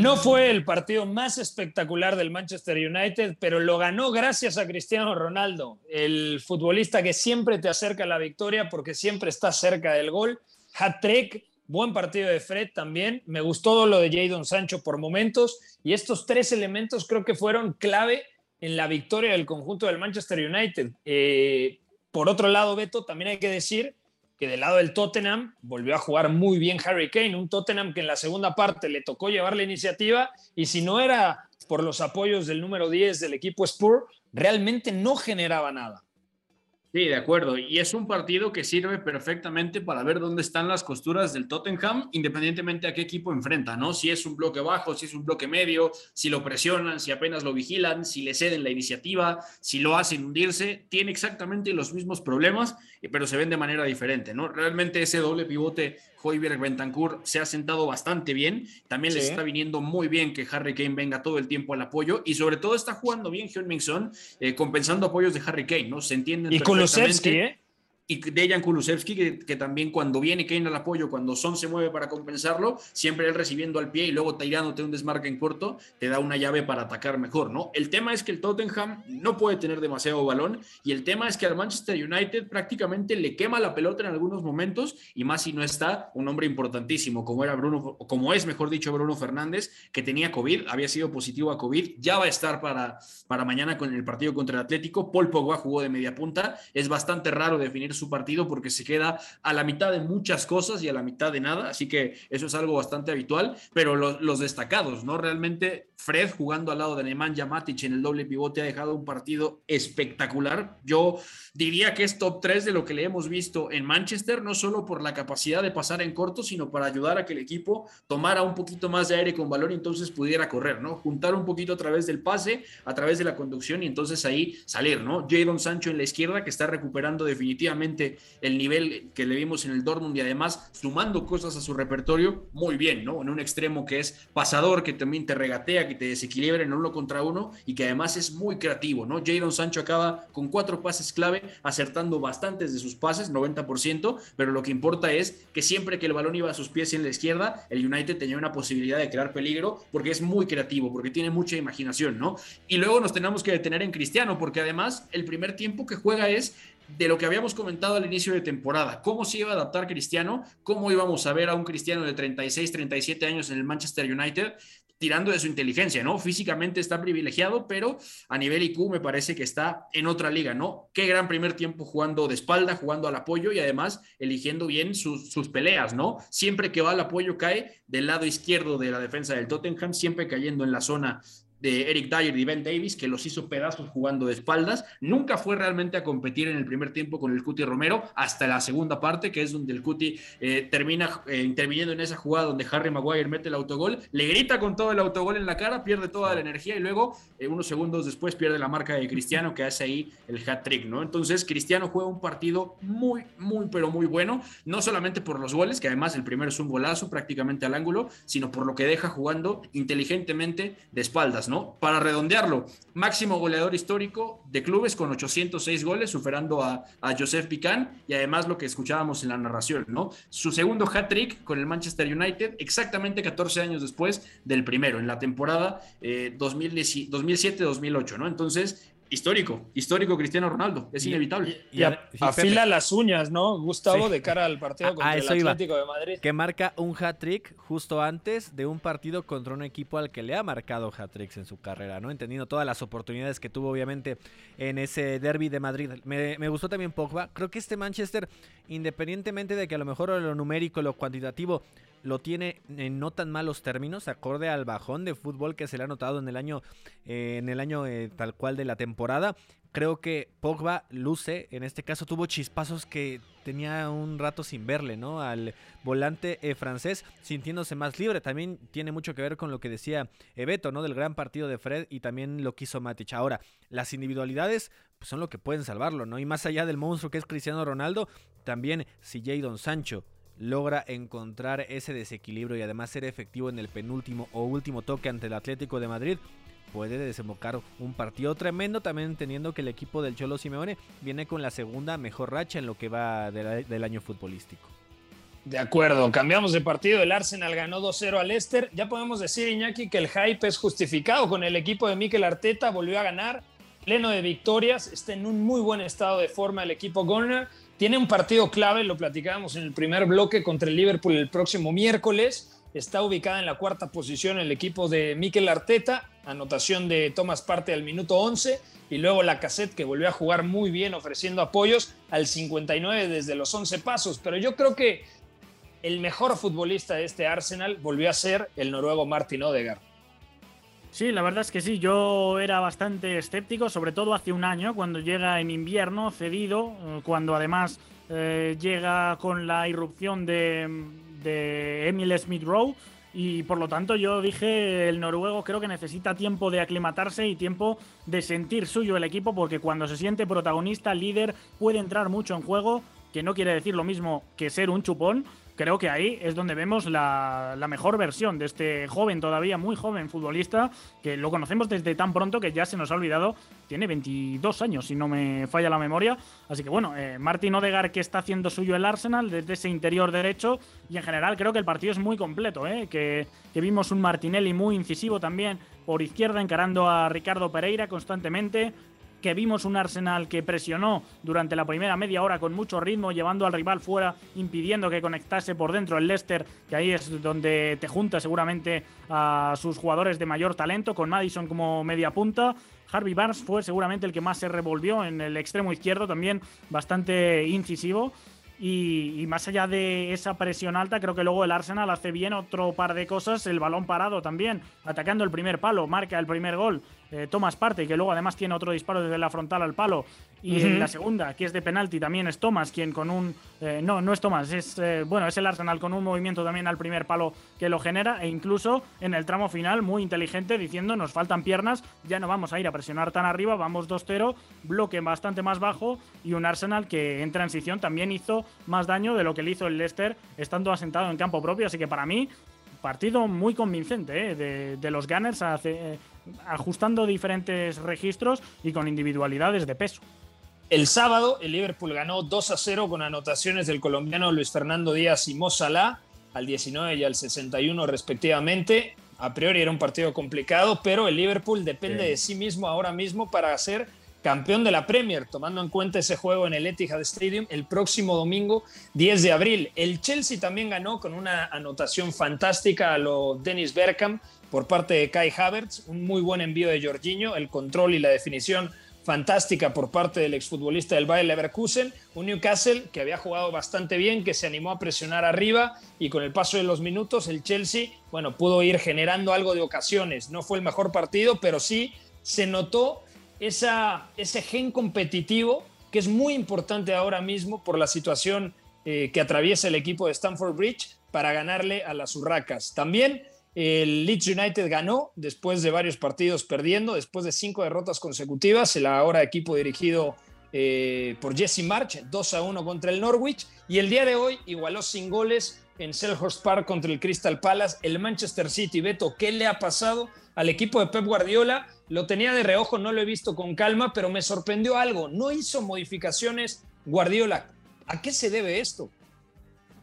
No fue el partido más espectacular del Manchester United, pero lo ganó gracias a Cristiano Ronaldo, el futbolista que siempre te acerca a la victoria porque siempre está cerca del gol. Hat-trick, buen partido de Fred también. Me gustó lo de Jadon Sancho por momentos y estos tres elementos creo que fueron clave en la victoria del conjunto del Manchester United. Eh, por otro lado, Beto, también hay que decir que del lado del Tottenham volvió a jugar muy bien Harry Kane, un Tottenham que en la segunda parte le tocó llevar la iniciativa y si no era por los apoyos del número 10 del equipo Spur, realmente no generaba nada. Sí, de acuerdo. Y es un partido que sirve perfectamente para ver dónde están las costuras del Tottenham, independientemente a qué equipo enfrenta, ¿no? Si es un bloque bajo, si es un bloque medio, si lo presionan, si apenas lo vigilan, si le ceden la iniciativa, si lo hacen hundirse, tiene exactamente los mismos problemas, pero se ven de manera diferente, ¿no? Realmente ese doble pivote Hoiberg Bentancur se ha sentado bastante bien. También les está viniendo muy bien que Harry Kane venga todo el tiempo al apoyo y sobre todo está jugando bien Hyun Mingson, eh, compensando apoyos de Harry Kane, ¿no? Se entienden. Y Kulusevski, ¿eh? Y Dejan Kulusevski, que, también cuando viene Kane al apoyo, cuando Son se mueve para compensarlo, siempre él recibiendo al pie y luego tirándote un desmarque en corto, te da una llave para atacar mejor, ¿no? El tema es que el Tottenham no puede tener demasiado balón y el tema es que al Manchester United prácticamente le quema la pelota en algunos momentos y más si no está un hombre importantísimo como era Bruno, como es mejor dicho Bruno Fernández, que tenía COVID, había sido positivo a COVID, ya va a estar para, para mañana con el partido contra el Atlético, Paul Pogba jugó de media punta, es bastante raro definir su partido porque se queda a la mitad de muchas cosas y a la mitad de nada, así que eso es algo bastante habitual, pero los, destacados, ¿no? Realmente Fred jugando al lado de Nemanja Matic en el doble pivote ha dejado un partido espectacular. Yo diría que es top 3 de lo que le hemos visto en Manchester, no solo por la capacidad de pasar en corto, sino para ayudar a que el equipo tomara un poquito más de aire con valor y entonces pudiera correr, ¿no? Juntar un poquito a través del pase, a través de la conducción y entonces ahí salir, ¿no? Jadon Sancho en la izquierda que está recuperando definitivamente el nivel que le vimos en el Dortmund y además sumando cosas a su repertorio muy bien, ¿no? En un extremo que es pasador, que también te regatea, que te desequilibra en uno contra uno y que además es muy creativo, ¿no? Jadon Sancho acaba con cuatro pases clave, acertando bastantes de sus pases, 90%, pero lo que importa es que siempre que el balón iba a sus pies en la izquierda, el United tenía una posibilidad de crear peligro porque es muy creativo, porque tiene mucha imaginación, ¿no? Y luego nos tenemos que detener en Cristiano, porque además el primer tiempo que juega es de lo que habíamos comentado al inicio de temporada, cómo se iba a adaptar Cristiano, cómo íbamos a ver a un Cristiano de 36, 37 años en el Manchester United, tirando de su inteligencia, ¿no? Físicamente está privilegiado, pero a nivel IQ me parece que está en otra liga, ¿no? Qué gran primer tiempo jugando de espalda, jugando al apoyo y además eligiendo bien sus, sus peleas, ¿no? Siempre que va al apoyo cae del lado izquierdo de la defensa del Tottenham, siempre cayendo en la zona de Eric Dyer y Ben Davis, que los hizo pedazos jugando de espaldas. Nunca fue realmente a competir en el primer tiempo con el Cuti Romero, hasta la segunda parte, que es donde el Cuti eh, termina eh, interviniendo en esa jugada donde Harry Maguire mete el autogol, le grita con todo el autogol en la cara, pierde toda la energía y luego, eh, unos segundos después, pierde la marca de Cristiano, que hace ahí el hat-trick, ¿no? Entonces, Cristiano juega un partido muy, muy, pero muy bueno, no solamente por los goles, que además el primero es un golazo prácticamente al ángulo, sino por lo que deja jugando inteligentemente de espaldas, ¿no? Para redondearlo, máximo goleador histórico de clubes con 806 goles, superando a, a Joseph Pican y además lo que escuchábamos en la narración, ¿no? Su segundo hat-trick con el Manchester United, exactamente 14 años después del primero, en la temporada eh, 2007-2008, ¿no? Entonces, histórico, histórico Cristiano Ronaldo, es inevitable. Y, y, a, afila las uñas, ¿no, Gustavo, sí. de cara al partido contra el Atlético iba. de Madrid? Que marca un hat-trick justo antes de un partido contra un equipo al que le ha marcado hat-tricks en su carrera, ¿no? Entendiendo todas las oportunidades que tuvo, obviamente, en ese derby de Madrid. Me, me gustó también Pogba. Creo que este Manchester, independientemente de que a lo mejor lo numérico, lo cuantitativo, lo tiene en no tan malos términos, acorde al bajón de fútbol que se le ha notado en el año, eh, en el año eh, tal cual de la temporada. Creo que Pogba luce, en este caso tuvo chispazos que tenía un rato sin verle, ¿no? Al volante eh, francés sintiéndose más libre. También tiene mucho que ver con lo que decía Ebeto, ¿no? Del gran partido de Fred y también lo que hizo Matic. Ahora, las individualidades pues, son lo que pueden salvarlo, ¿no? Y más allá del monstruo que es Cristiano Ronaldo, también si Jadon Sancho logra encontrar ese desequilibrio y además ser efectivo en el penúltimo o último toque ante el Atlético de Madrid, puede desembocar un partido tremendo, también entendiendo que el equipo del Cholo Simeone viene con la segunda mejor racha en lo que va del año futbolístico. De acuerdo, cambiamos de partido. El Arsenal ganó 2-0 al Leicester. Ya podemos decir, Iñaki, que el hype es justificado con el equipo de Mikel Arteta. Volvió a ganar, pleno de victorias. Está en un muy buen estado de forma el equipo Gunner. Tiene un partido clave, lo platicábamos en el primer bloque contra el Liverpool el próximo miércoles. Está ubicada en la cuarta posición el equipo de Mikel Arteta. Anotación de Thomas Parte al minuto 11 y luego la cassette que volvió a jugar muy bien ofreciendo apoyos al 59 desde los 11 pasos. Pero yo creo que el mejor futbolista de este Arsenal volvió a ser el noruego Martin Odegaard. Sí, la verdad es que sí, yo era bastante escéptico, sobre todo hace un año, cuando llega en invierno, cedido, eh, cuando además eh, llega con la irrupción de, de Emil Smith Rowe. Y por lo tanto yo dije, el noruego creo que necesita tiempo de aclimatarse y tiempo de sentir suyo el equipo, porque cuando se siente protagonista, líder, puede entrar mucho en juego, que no quiere decir lo mismo que ser un chupón, creo que ahí es donde vemos la, mejor versión de este joven, todavía muy joven futbolista, que lo conocemos desde tan pronto que ya se nos ha olvidado, tiene 22 años, si no me falla la memoria. Así que bueno, eh, Martín Odegar que está haciendo suyo el Arsenal desde ese interior derecho. Y en general creo que el partido es muy completo, eh, que, que vimos un Martinelli muy incisivo también por izquierda encarando a Ricardo Pereira constantemente, que vimos un Arsenal que presionó durante la primera media hora con mucho ritmo, llevando al rival fuera, impidiendo que conectase por dentro el Leicester, que ahí es donde te junta seguramente a sus jugadores de mayor talento, con Madison como media punta. Harvey Barnes fue seguramente el que más se revolvió en el extremo izquierdo, también bastante incisivo. Y, más allá de esa presión alta, creo que luego el Arsenal hace bien otro par de cosas. El balón parado también, atacando el primer palo, marca el primer gol. Eh, Thomas parte, que luego además tiene otro disparo desde la frontal al palo. Y en la segunda, que es de penalti, también es Thomas quien con un. Eh, no, no es Thomas, es. Eh, bueno, es el Arsenal con un movimiento también al primer palo que lo genera. E incluso en el tramo final, muy inteligente, diciendo: nos faltan piernas, ya no vamos a ir a presionar tan arriba, vamos 2-0, bloque bastante más bajo. Y un Arsenal que en transición también hizo más daño de lo que le hizo el Leicester estando asentado en campo propio. Así que para mí, partido muy convincente de, de, los Gunners, ajustando diferentes registros y con individualidades de peso. El sábado, el Liverpool ganó 2 a 0 con anotaciones del colombiano Luis Fernando Díaz y Mo Salah al 19 y al 61 respectivamente. A priori era un partido complicado, pero el Liverpool depende de sí mismo ahora mismo para ser campeón de la Premier, tomando en cuenta ese juego en el Etihad Stadium el próximo domingo 10 de abril. El Chelsea también ganó con una anotación fantástica a lo Dennis Bergkamp por parte de Kai Havertz, un muy buen envío de Jorginho, el control y la definición fantástica por parte del exfutbolista del Bayer Leverkusen, un Newcastle que había jugado bastante bien, que se animó a presionar arriba y con el paso de los minutos el Chelsea, bueno, pudo ir generando algo de ocasiones. No fue el mejor partido, pero sí se notó esa, ese gen competitivo que es muy importante ahora mismo por la situación eh, que atraviesa el equipo de Stamford Bridge para ganarle a las Urracas. También el Leeds United ganó después de varios partidos perdiendo, después de cinco derrotas consecutivas. El ahora equipo dirigido eh, por Jesse March, 2 a 1 contra el Norwich. Y el día de hoy igualó sin goles en Selhurst Park contra el Crystal Palace. El Manchester City, Beto, ¿qué le ha pasado al equipo de Pep Guardiola? Lo tenía de reojo, no lo he visto con calma, pero me sorprendió algo. No hizo modificaciones Guardiola. ¿A qué se debe esto?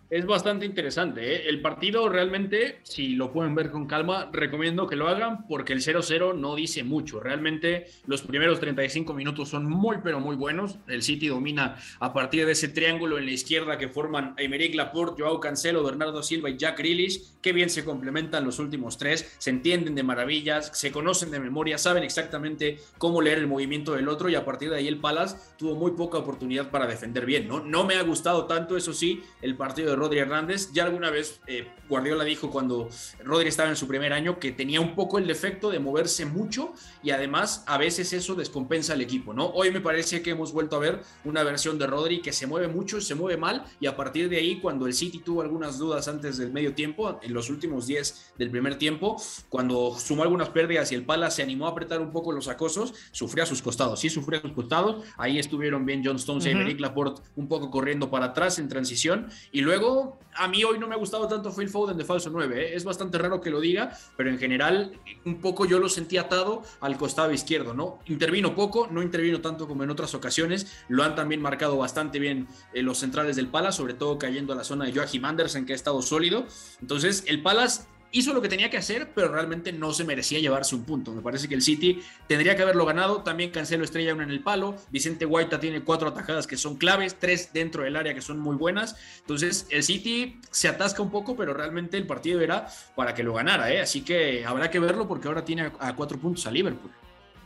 Es bastante interesante. ¿eh? El partido realmente, si lo pueden ver con calma, recomiendo que lo hagan porque el 0-0 no dice mucho. Realmente los primeros 35 minutos son muy, pero muy buenos. El City domina a partir de ese triángulo en la izquierda que forman Aymeric Laporte, Joao Cancelo, Bernardo Silva y Jack Grealish. Qué bien se complementan los últimos tres. Se entienden de maravillas, se conocen de memoria, saben exactamente cómo leer el movimiento del otro y a partir de ahí el Palace tuvo muy poca oportunidad para defender bien. No, no me ha gustado tanto, eso sí, el partido de Rodri Hernández. Ya alguna vez eh, Guardiola dijo cuando Rodri estaba en su primer año que tenía un poco el defecto de moverse mucho y además a veces eso descompensa al equipo, ¿no? Hoy me parece que hemos vuelto a ver una versión de Rodri que se mueve mucho, se mueve mal y a partir de ahí cuando el City tuvo algunas dudas antes del medio tiempo, en los últimos 10 del primer tiempo, cuando sumó algunas pérdidas y el Pala se animó a apretar un poco los acosos, sufrió a sus costados, sí sufrió a sus costados, ahí estuvieron bien John Stones y Eric Laporte un poco corriendo para atrás en transición y luego a mí hoy no me ha gustado tanto Phil Foden de falso 9. ¿eh? Es bastante raro que lo diga, pero en general un poco yo lo sentí atado al costado izquierdo, ¿no? Intervino poco, no intervino tanto como en otras ocasiones. Lo han también marcado bastante bien eh, los centrales del Palace, sobre todo cayendo a la zona de Joachim Andersen, que ha estado sólido. Entonces, el Palace hizo lo que tenía que hacer, pero realmente no se merecía llevarse un punto. Me parece que el City tendría que haberlo ganado. También Cancelo estrella una en el palo. Vicente Guaita tiene cuatro atajadas que son claves, tres dentro del área que son muy buenas. Entonces, el City se atasca un poco, pero realmente el partido era para que lo ganara. ¿eh? Así que habrá que verlo porque ahora tiene a cuatro puntos a Liverpool.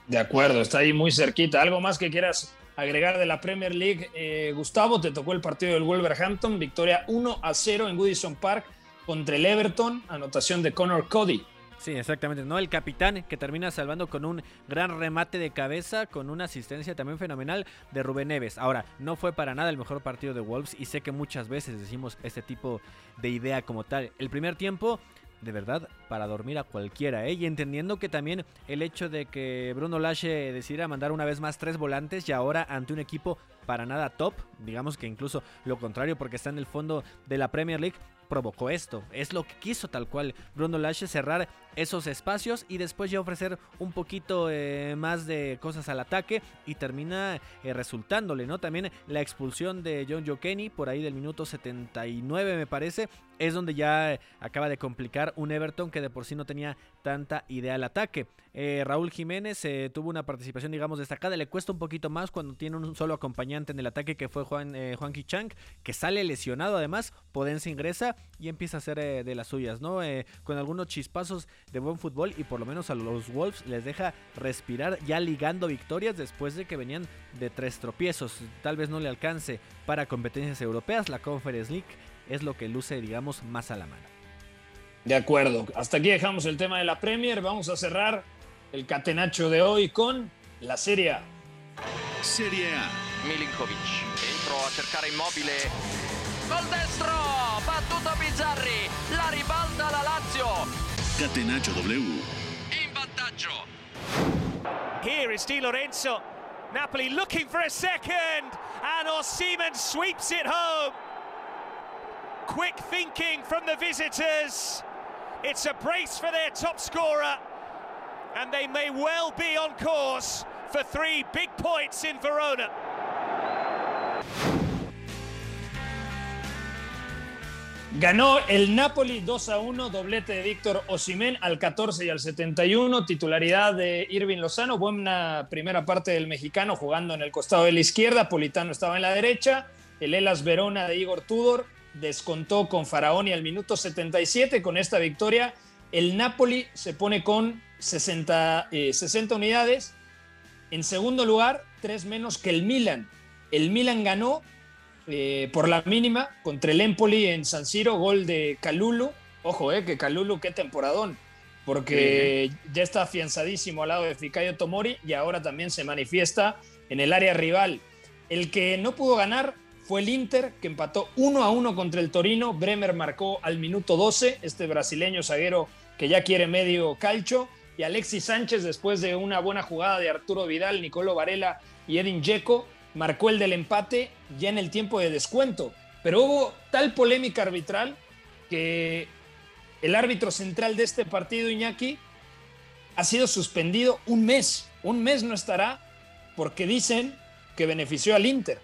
De acuerdo, está ahí muy cerquita. ¿Algo más que quieras agregar de la Premier League? Eh, Gustavo, te tocó el partido del Wolverhampton, victoria 1 a 0 en Goodison Park contra el Everton, anotación de Connor Cody. Sí, exactamente, ¿no? El capitán que termina salvando con un gran remate de cabeza, con una asistencia también fenomenal de Rubén Neves. Ahora, no fue para nada el mejor partido de Wolves y sé que muchas veces decimos este tipo de idea como tal. El primer tiempo de verdad para dormir a cualquiera, ¿eh? Y entendiendo que también el hecho de que Bruno Lache decidiera mandar una vez más tres volantes y ahora ante un equipo para nada top, digamos que incluso lo contrario porque está en el fondo de la Premier League, provocó esto. Es lo que quiso tal cual Bruno Lache cerrar esos espacios y después ya ofrecer un poquito eh, más de cosas al ataque y termina eh, resultándole, ¿no? También la expulsión de John Joe Kenny por ahí del minuto 79 me parece, es donde ya acaba de complicar un Everton que de por sí no tenía tanta idea al ataque. Eh, Raúl Jiménez tuvo una participación digamos destacada, le cuesta un poquito más cuando tiene un solo acompañante en el ataque que fue Juan, Juan Kichang, que sale lesionado además, Podense ingresa y empieza a hacer de las suyas, ¿no? con algunos chispazos de buen fútbol y por lo menos a los Wolves les deja respirar ya ligando victorias después de que venían de tres tropiezos. Tal vez no le alcance para competencias europeas, la Conference League es lo que luce, digamos, más a la mano. De acuerdo, hasta aquí dejamos el tema de la Premier, vamos a cerrar el catenacho de hoy con la Serie A. Serie A. Milinkovic, entro a cercare immobile. Gol destro, battuto Bizzarri, la ribalta la Lazio. Catenaccio W. In vantaggio. Here is Di Lorenzo. Napoli looking for a second. And Osimhen sweeps it home. Quick thinking from the visitors. It's a brace for their top scorer. And they may well be on course for three big points in Verona. Ganó el Napoli 2 a 1, doblete de Víctor Osimén al 14 y al 71, titularidad de Irving Lozano, buena primera parte del mexicano jugando en el costado de la izquierda, Politano estaba en la derecha, el Elas Verona de Igor Tudor descontó con Faraoni al minuto 77, con esta victoria el Napoli se pone con 60, 60 eh, unidades, en segundo lugar, tres menos que el Milan. El Milan ganó eh, por la mínima contra el Empoli en San Siro, gol de Calulu. Ojo, eh, que Calulu, qué temporadón, porque ya está afianzadísimo al lado de Fikayo Tomori y ahora también se manifiesta en el área rival. El que no pudo ganar fue el Inter, que empató 1 a 1 contra el Torino. Bremer marcó al minuto 12, este brasileño zaguero que ya quiere medio calcho. Y Alexis Sánchez, después de una buena jugada de Arturo Vidal, Nicolo Varela y Edin Dzeko, marcó el del empate ya en el tiempo de descuento. Pero hubo tal polémica arbitral que el árbitro central de este partido, Iñaki, ha sido suspendido un mes. Un mes no estará porque dicen que benefició al Inter.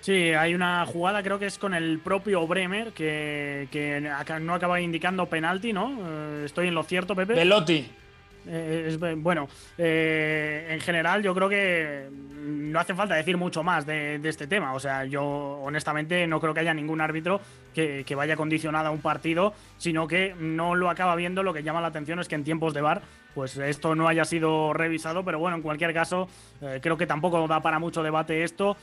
Sí, hay una jugada, creo que es con el propio Bremer, que, no acaba indicando penalti, ¿no? Eh, estoy en lo cierto, Pepe. Velotti. Eh, bueno, eh, en general yo creo que no hace falta decir mucho más de, este tema. O sea, yo honestamente no creo que haya ningún árbitro que, vaya condicionado a un partido, sino que no lo acaba viendo. Lo que llama la atención es que en tiempos de bar, pues esto no haya sido revisado. Pero bueno, en cualquier caso, eh, creo que tampoco da para mucho debate esto.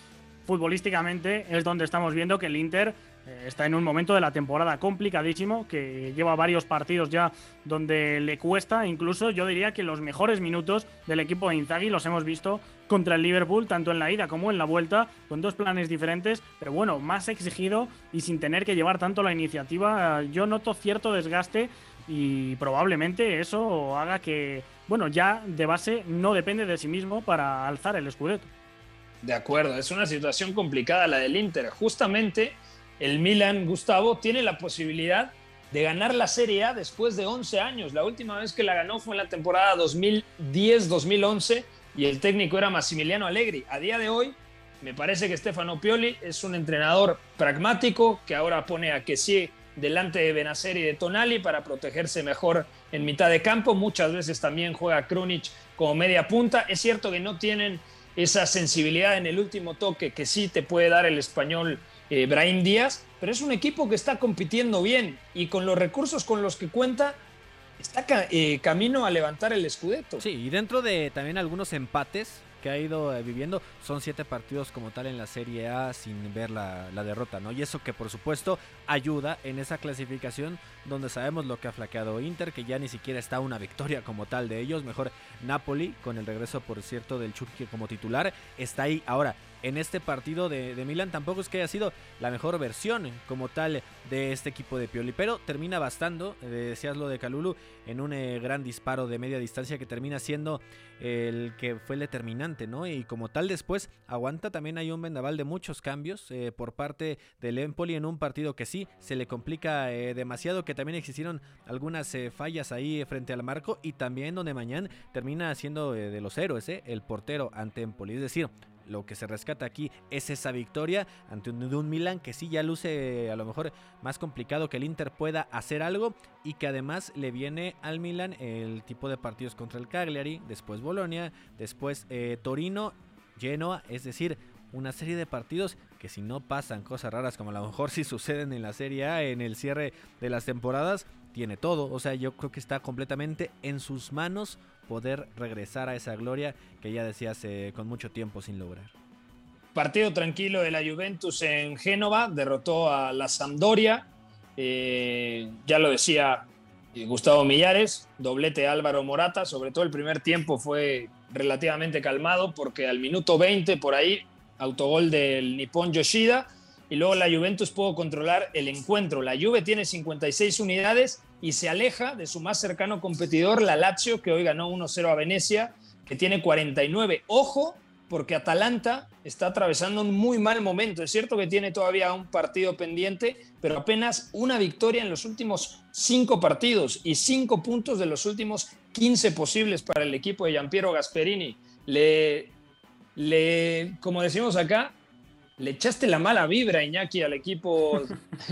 Futbolísticamente es donde estamos viendo que el Inter eh, está en un momento de la temporada complicadísimo, que lleva varios partidos ya donde le cuesta, incluso yo diría que los mejores minutos del equipo de Inzaghi los hemos visto contra el Liverpool, tanto en la ida como en la vuelta, con dos planes diferentes, pero bueno, más exigido y sin tener que llevar tanto la iniciativa, yo noto cierto desgaste y probablemente eso haga que, bueno, ya de base no depende de sí mismo para alzar el escudeto. De acuerdo, es una situación complicada la del Inter. Justamente el Milan, Gustavo, tiene la posibilidad de ganar la Serie A después de 11 años. La última vez que la ganó fue en la temporada 2010-2011 y el técnico era Massimiliano Allegri. A día de hoy, me parece que Stefano Pioli es un entrenador pragmático que ahora pone a Kessie delante de Benacer y de Tonali para protegerse mejor en mitad de campo. Muchas veces también juega Krunic como media punta. Es cierto que no tienen esa sensibilidad en el último toque que sí te puede dar el español eh, Díaz, pero es un equipo que está compitiendo bien y con los recursos con los que cuenta está eh, camino a levantar el escudeto. Sí, y dentro de también algunos empates que ha ido eh, viviendo, son siete partidos como tal en la Serie A sin ver la, derrota, ¿no? Y eso que por supuesto ayuda en esa clasificación donde sabemos lo que ha flaqueado Inter, que ya ni siquiera está una victoria como tal de ellos, mejor Napoli, con el regreso por cierto del Chucky como titular, está ahí. Ahora, en este partido de, de, Milan tampoco es que haya sido la mejor versión como tal de este equipo de Pioli, pero termina bastando, eh, decías lo de Calulu, en un eh, gran disparo de media distancia que termina siendo el que fue el determinante, ¿no? Y como tal después aguanta también hay un vendaval de muchos cambios eh, por parte del Empoli en un partido que sí se le complica eh, demasiado, que también existieron algunas eh, fallas ahí frente al marco y también donde mañana termina siendo de los héroes, el portero ante Empoli, es decir, lo que se rescata aquí es esa victoria ante un, Milan que sí ya luce a lo mejor más complicado que el Inter pueda hacer algo y que además le viene al Milan el tipo de partidos contra el Cagliari, después Bolonia, después eh, Torino, Genoa, es decir, una serie de partidos que si no pasan cosas raras como a lo mejor si suceden en la Serie A en el cierre de las temporadas, tiene todo, o sea, yo creo que está completamente en sus manos poder regresar a esa gloria que ya decías eh, con mucho tiempo sin lograr. Partido tranquilo de la Juventus en Génova, derrotó a la Sampdoria, eh, ya lo decía Gustavo Millares, doblete Álvaro Morata, sobre todo el primer tiempo fue relativamente calmado porque al minuto 20 por ahí, autogol del Nippon Yoshida, y luego la Juventus pudo controlar el encuentro. La Juve tiene 56 unidades y se aleja de su más cercano competidor, la Lazio, que hoy ganó 1-0 a Venecia, que tiene 49. Ojo, porque Atalanta está atravesando un muy mal momento. Es cierto que tiene todavía un partido pendiente, pero apenas una victoria en los últimos cinco partidos y cinco puntos de los últimos 15 posibles para el equipo de Giampiero Gasperini. Le, le, como decimos acá, le echaste la mala vibra, Iñaki, al equipo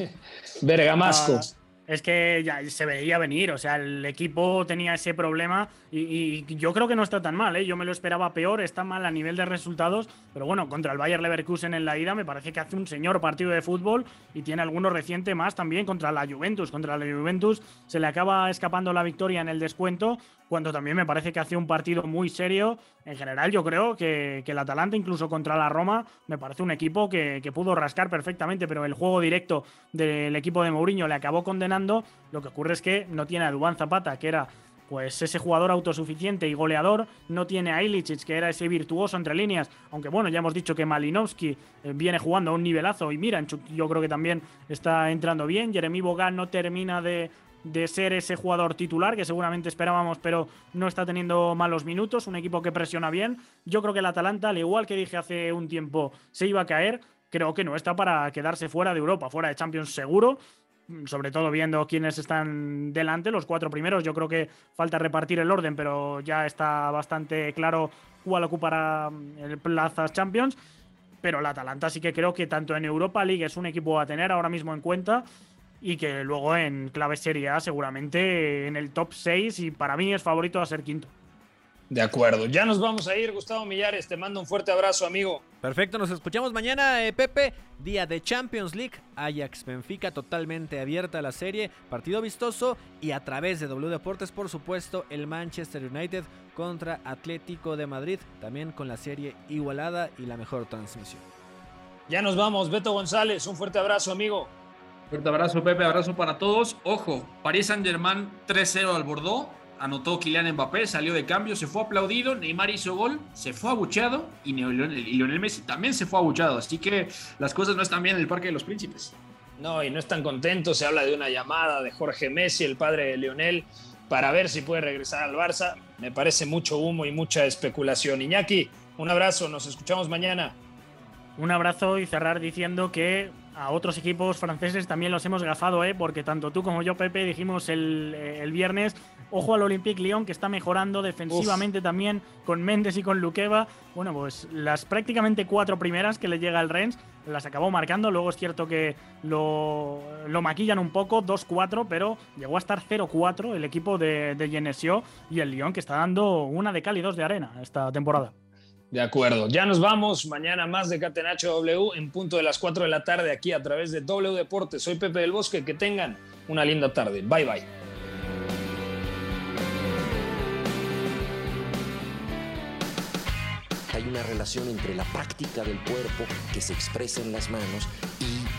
bergamasco. Es que ya se veía venir, o sea, el equipo tenía ese problema y, y, yo creo que no está tan mal, ¿eh? yo me lo esperaba peor, está mal a nivel de resultados, pero bueno, contra el Bayer Leverkusen en la ida me parece que hace un señor partido de fútbol y tiene alguno reciente más también contra la Juventus, contra la Juventus se le acaba escapando la victoria en el descuento, cuando también me parece que hace un partido muy serio. En general, yo creo que, el Atalanta, incluso contra la Roma, me parece un equipo que, que, pudo rascar perfectamente, pero el juego directo del equipo de Mourinho le acabó condenando. Lo que ocurre es que no tiene a Dubán Zapata, que era pues ese jugador autosuficiente y goleador, no tiene a Ilicic, que era ese virtuoso entre líneas, aunque bueno, ya hemos dicho que Malinowski eh, viene jugando a un nivelazo y mira, yo creo que también está entrando bien, Jeremy Bogan no termina de, de ser ese jugador titular que seguramente esperábamos, pero no está teniendo malos minutos. Un equipo que presiona bien. Yo creo que el Atalanta, al igual que dije hace un tiempo, se iba a caer. Creo que no está para quedarse fuera de Europa, fuera de Champions seguro. Sobre todo viendo quiénes están delante, los cuatro primeros. Yo creo que falta repartir el orden, pero ya está bastante claro cuál ocupará el plazas Champions. Pero el Atalanta sí que creo que tanto en Europa League es un equipo a tener ahora mismo en cuenta y que luego en clave Serie A seguramente en el top 6 y para mí es favorito a ser quinto. De acuerdo, ya nos vamos a ir, Gustavo Millares, te mando un fuerte abrazo, amigo. Perfecto, nos escuchamos mañana, eh, Pepe, día de Champions League, Ajax Benfica totalmente abierta la serie, partido vistoso y a través de W Deportes, por supuesto, el Manchester United contra Atlético de Madrid, también con la serie igualada y la mejor transmisión. Ya nos vamos, Beto González, un fuerte abrazo, amigo. Fuerte abrazo, Pepe, abrazo para todos. Ojo, París Saint-Germain 3-0 al Bordeaux. Anotó Kylian Mbappé, salió de cambio, se fue aplaudido, Neymar hizo gol, se fue abucheado y Lionel Messi también se fue abucheado. Así que las cosas no están bien en el Parque de los Príncipes. No, y no están contentos. Se habla de una llamada de Jorge Messi, el padre de Lionel, para ver si puede regresar al Barça. Me parece mucho humo y mucha especulación. Iñaki, un abrazo, nos escuchamos mañana. Un abrazo y cerrar diciendo que a otros equipos franceses también los hemos gafado, ¿eh? porque tanto tú como yo, Pepe, dijimos el, eh, el viernes, ojo al Olympique Lyon, que está mejorando defensivamente también con Méndez y con Luqueva. Bueno, pues las prácticamente cuatro primeras que le llega al Rennes las acabó marcando. Luego es cierto que lo, lo maquillan un poco, 2-4, pero llegó a estar 0-4 el equipo de, de Genesio y el Lyon, que está dando una de cal y dos de arena esta temporada. De acuerdo, ya nos vamos. Mañana más de Catenacho W en punto de las 4 de la tarde aquí a través de W Deportes. Soy Pepe del Bosque. Que tengan una linda tarde. Bye bye. Hay una relación entre la práctica del cuerpo que se expresa en las manos y